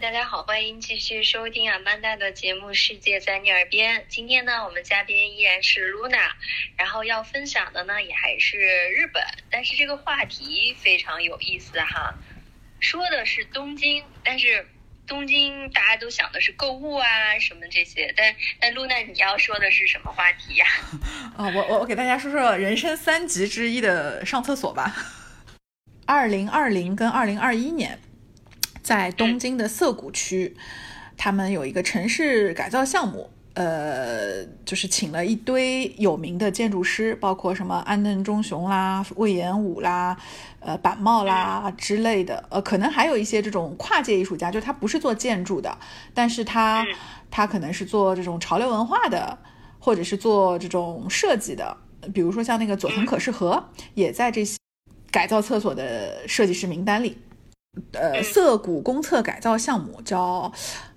大家好，欢迎继续收听阿曼达的节目《世界在你耳边》。今天呢，我们嘉宾依然是 Luna，然后要分享的呢也还是日本，但是这个话题非常有意思哈。说的是东京，但是东京大家都想的是购物啊什么这些，但但 Luna 你要说的是什么话题呀？啊，我我我给大家说说人生三急之一的上厕所吧。二零二零跟二零二一年。在东京的涩谷区，他们有一个城市改造项目，呃，就是请了一堆有名的建筑师，包括什么安藤忠雄啦、魏延武啦、呃板茂啦之类的，呃，可能还有一些这种跨界艺术家，就是他不是做建筑的，但是他他可能是做这种潮流文化的，或者是做这种设计的，比如说像那个佐藤可士和也在这些改造厕所的设计师名单里。呃，涩谷公厕改造项目叫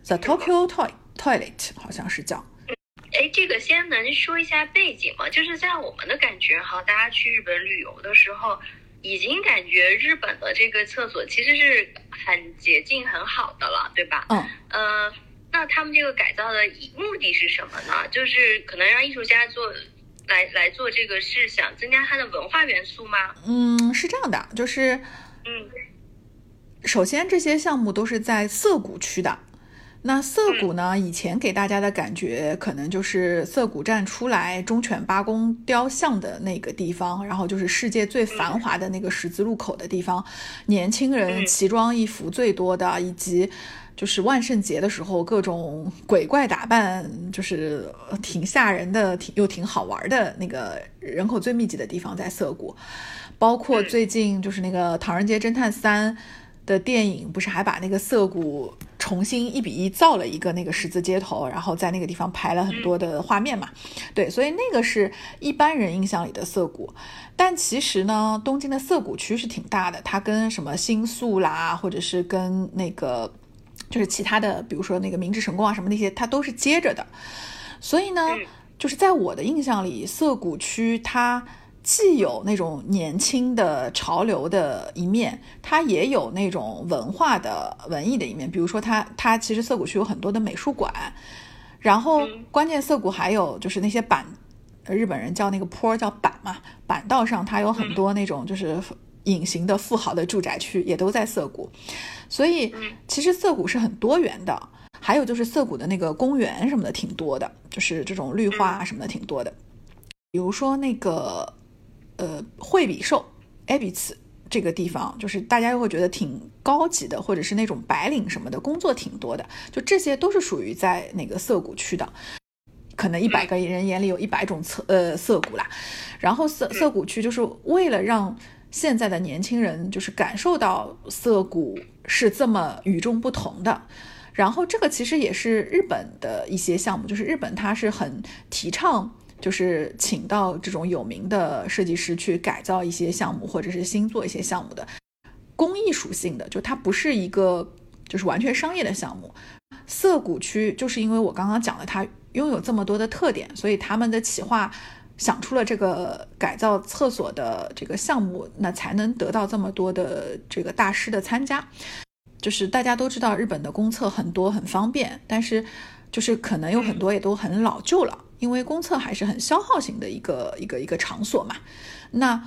The Tokyo Toy Toilet，好像是叫。哎，这个先能说一下背景吗？就是在我们的感觉哈，大家去日本旅游的时候，已经感觉日本的这个厕所其实是很洁净、很好的了，对吧？嗯。呃，那他们这个改造的目的是什么呢？就是可能让艺术家做来来做这个，是想增加它的文化元素吗？嗯，是这样的，就是嗯。首先，这些项目都是在涩谷区的。那涩谷呢？以前给大家的感觉可能就是涩谷站出来忠犬八公雕像的那个地方，然后就是世界最繁华的那个十字路口的地方，年轻人奇装异服最多的，以及就是万圣节的时候各种鬼怪打扮，就是挺吓人的，挺又挺好玩的那个人口最密集的地方在涩谷。包括最近就是那个《唐人街侦探三》。的电影不是还把那个涩谷重新一比一造了一个那个十字街头，然后在那个地方拍了很多的画面嘛？对，所以那个是一般人印象里的涩谷。但其实呢，东京的涩谷区是挺大的，它跟什么新宿啦，或者是跟那个就是其他的，比如说那个明治神宫啊什么那些，它都是接着的。所以呢，就是在我的印象里，涩谷区它。既有那种年轻的潮流的一面，它也有那种文化的文艺的一面。比如说，它它其实涩谷区有很多的美术馆，然后关键涩谷还有就是那些板，日本人叫那个坡叫板嘛，板道上它有很多那种就是隐形的富豪的住宅区，也都在涩谷。所以其实涩谷是很多元的。还有就是涩谷的那个公园什么的挺多的，就是这种绿化什么的挺多的。比如说那个。呃，惠比寿 a b i s 这个地方，就是大家又会觉得挺高级的，或者是那种白领什么的工作挺多的，就这些都是属于在那个涩谷区的。可能一百个人眼里有一百种涩呃涩谷啦。然后涩涩谷区就是为了让现在的年轻人就是感受到涩谷是这么与众不同的。然后这个其实也是日本的一些项目，就是日本它是很提倡。就是请到这种有名的设计师去改造一些项目，或者是新做一些项目的公益属性的，就它不是一个就是完全商业的项目。涩谷区就是因为我刚刚讲了，它拥有这么多的特点，所以他们的企划想出了这个改造厕所的这个项目，那才能得到这么多的这个大师的参加。就是大家都知道日本的公厕很多很方便，但是就是可能有很多也都很老旧了。因为公厕还是很消耗型的一个一个一个场所嘛，那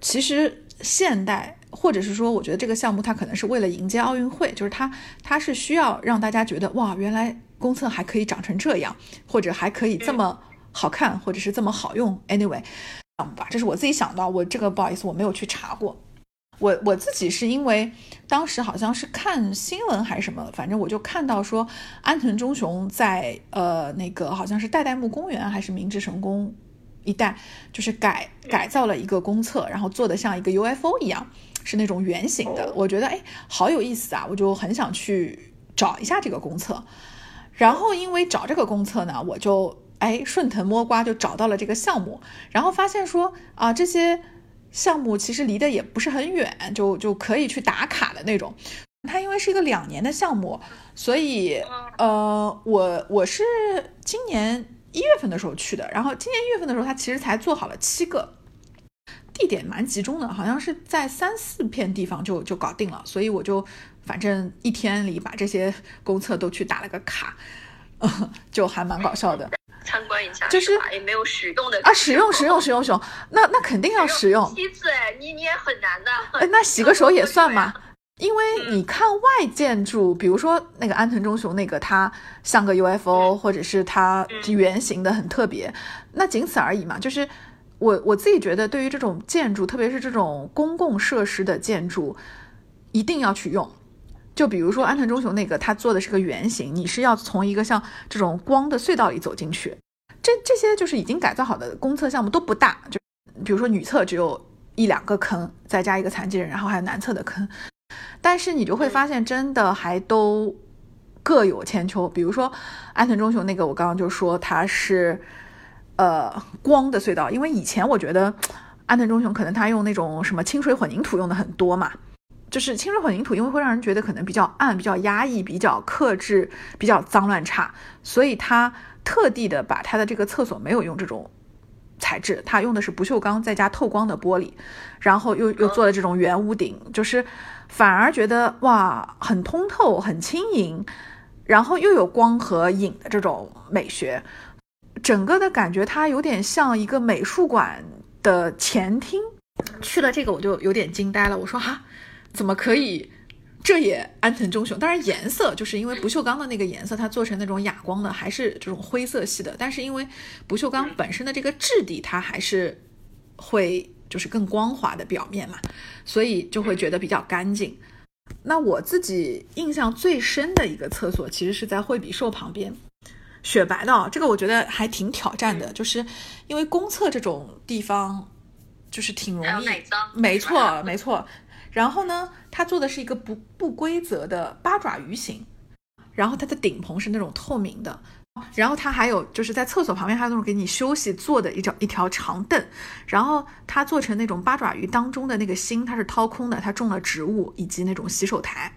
其实现代或者是说，我觉得这个项目它可能是为了迎接奥运会，就是它它是需要让大家觉得哇，原来公厕还可以长成这样，或者还可以这么好看，或者是这么好用。Anyway，吧，这是我自己想到，我这个不好意思，我没有去查过。我我自己是因为当时好像是看新闻还是什么，反正我就看到说安藤忠雄在呃那个好像是代代木公园还是明治神宫一带，就是改改造了一个公厕，然后做的像一个 UFO 一样，是那种圆形的。我觉得哎好有意思啊，我就很想去找一下这个公厕。然后因为找这个公厕呢，我就哎顺藤摸瓜就找到了这个项目，然后发现说啊这些。项目其实离得也不是很远，就就可以去打卡的那种。它因为是一个两年的项目，所以呃，我我是今年一月份的时候去的。然后今年一月份的时候，它其实才做好了七个。地点蛮集中的，好像是在三四片地方就就搞定了，所以我就反正一天里把这些公厕都去打了个卡，呃 就还蛮搞笑的。参观一下，就是也没有使用的啊，使用使用使用使用，那那肯定要使用。七次哎，你你也很难的。哎，那洗个手也算吗？因为你看外建筑，比如说那个安藤忠雄那个，它像个 UFO，或者是它圆形的很特别，那仅此而已嘛。就是我我自己觉得，对于这种建筑，特别是这种公共设施的建筑，一定要去用。就比如说安藤忠雄那个，他做的是个圆形，你是要从一个像这种光的隧道里走进去。这这些就是已经改造好的公厕项目都不大，就比如说女厕只有一两个坑，再加一个残疾人，然后还有男厕的坑。但是你就会发现，真的还都各有千秋。比如说安藤忠雄那个，我刚刚就说它是呃光的隧道，因为以前我觉得安藤忠雄可能他用那种什么清水混凝土用的很多嘛。就是清水混凝土，因为会让人觉得可能比较暗、比较压抑、比较克制、比较脏乱差，所以他特地的把他的这个厕所没有用这种材质，他用的是不锈钢再加透光的玻璃，然后又又做了这种圆屋顶，就是反而觉得哇，很通透、很轻盈，然后又有光和影的这种美学，整个的感觉它有点像一个美术馆的前厅。去了这个我就有点惊呆了，我说哈。怎么可以？这也安藤忠雄。当然，颜色就是因为不锈钢的那个颜色，它做成那种哑光的，还是这种灰色系的。但是因为不锈钢本身的这个质地，它还是会就是更光滑的表面嘛，所以就会觉得比较干净。那我自己印象最深的一个厕所，其实是在惠比寿旁边，雪白的。这个我觉得还挺挑战的，就是因为公厕这种地方就是挺容易，没错，没错。然后呢，它做的是一个不不规则的八爪鱼形，然后它的顶棚是那种透明的，然后它还有就是在厕所旁边还有那种给你休息坐的一条一条长凳，然后它做成那种八爪鱼当中的那个心，它是掏空的，它种了植物以及那种洗手台。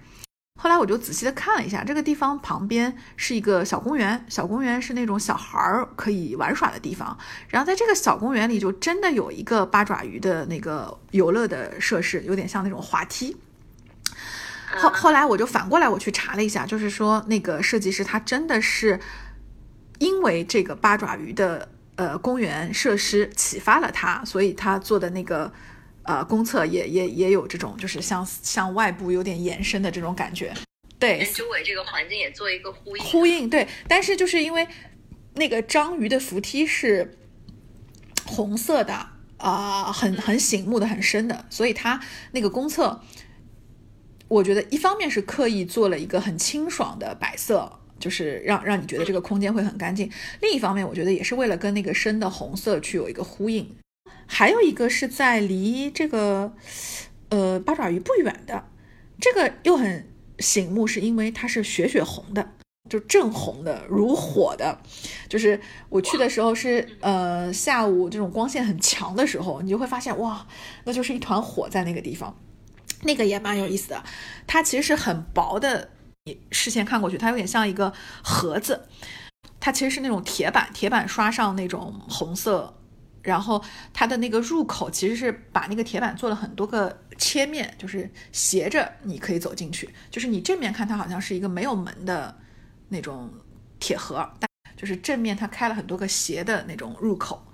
后来我就仔细的看了一下，这个地方旁边是一个小公园，小公园是那种小孩儿可以玩耍的地方。然后在这个小公园里，就真的有一个八爪鱼的那个游乐的设施，有点像那种滑梯。后后来我就反过来我去查了一下，就是说那个设计师他真的是因为这个八爪鱼的呃公园设施启发了他，所以他做的那个。呃，公厕也也也有这种，就是向向外部有点延伸的这种感觉，对，周围这个环境也做一个呼应。呼应对，但是就是因为那个章鱼的扶梯是红色的啊，很很醒目的、很深的，所以它那个公厕，我觉得一方面是刻意做了一个很清爽的白色，就是让让你觉得这个空间会很干净；另一方面，我觉得也是为了跟那个深的红色去有一个呼应。还有一个是在离这个，呃八爪鱼不远的，这个又很醒目，是因为它是血血红的，就正红的如火的。就是我去的时候是呃下午这种光线很强的时候，你就会发现哇，那就是一团火在那个地方，那个也蛮有意思的。它其实是很薄的，你视线看过去，它有点像一个盒子，它其实是那种铁板，铁板刷上那种红色。然后它的那个入口其实是把那个铁板做了很多个切面，就是斜着你可以走进去。就是你正面看它好像是一个没有门的那种铁盒，但就是正面它开了很多个斜的那种入口。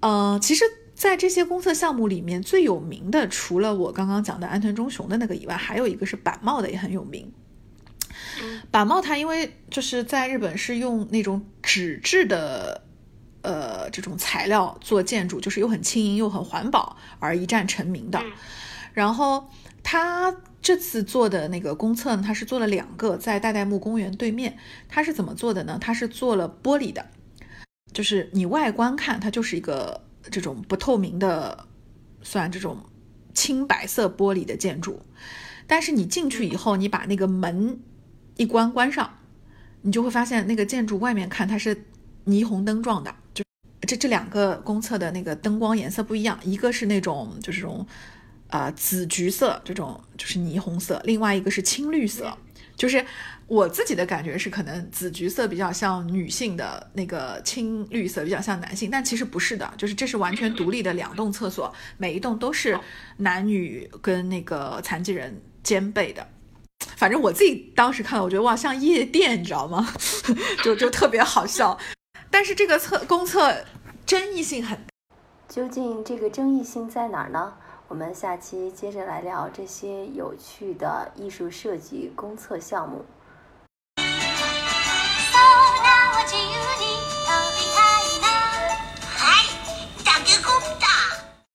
呃，其实，在这些公厕项目里面最有名的，除了我刚刚讲的安藤忠雄的那个以外，还有一个是板茂的也很有名。板茂它因为就是在日本是用那种纸质的。呃，这种材料做建筑就是又很轻盈又很环保而一战成名的。然后他这次做的那个公厕呢，他是做了两个在代代木公园对面。他是怎么做的呢？他是做了玻璃的，就是你外观看它就是一个这种不透明的，算这种青白色玻璃的建筑。但是你进去以后，你把那个门一关关上，你就会发现那个建筑外面看它是霓虹灯状的。这这两个公厕的那个灯光颜色不一样，一个是那种就是这种，呃紫橘色这种就是霓虹色，另外一个是青绿色，就是我自己的感觉是，可能紫橘色比较像女性的那个青绿色比较像男性，但其实不是的，就是这是完全独立的两栋厕所，每一栋都是男女跟那个残疾人兼备的。反正我自己当时看了，我觉得哇，像夜店，你知道吗？就就特别好笑。但是这个厕公厕争议性很，究竟这个争议性在哪儿呢？我们下期接着来聊这些有趣的艺术设计公测项目。So now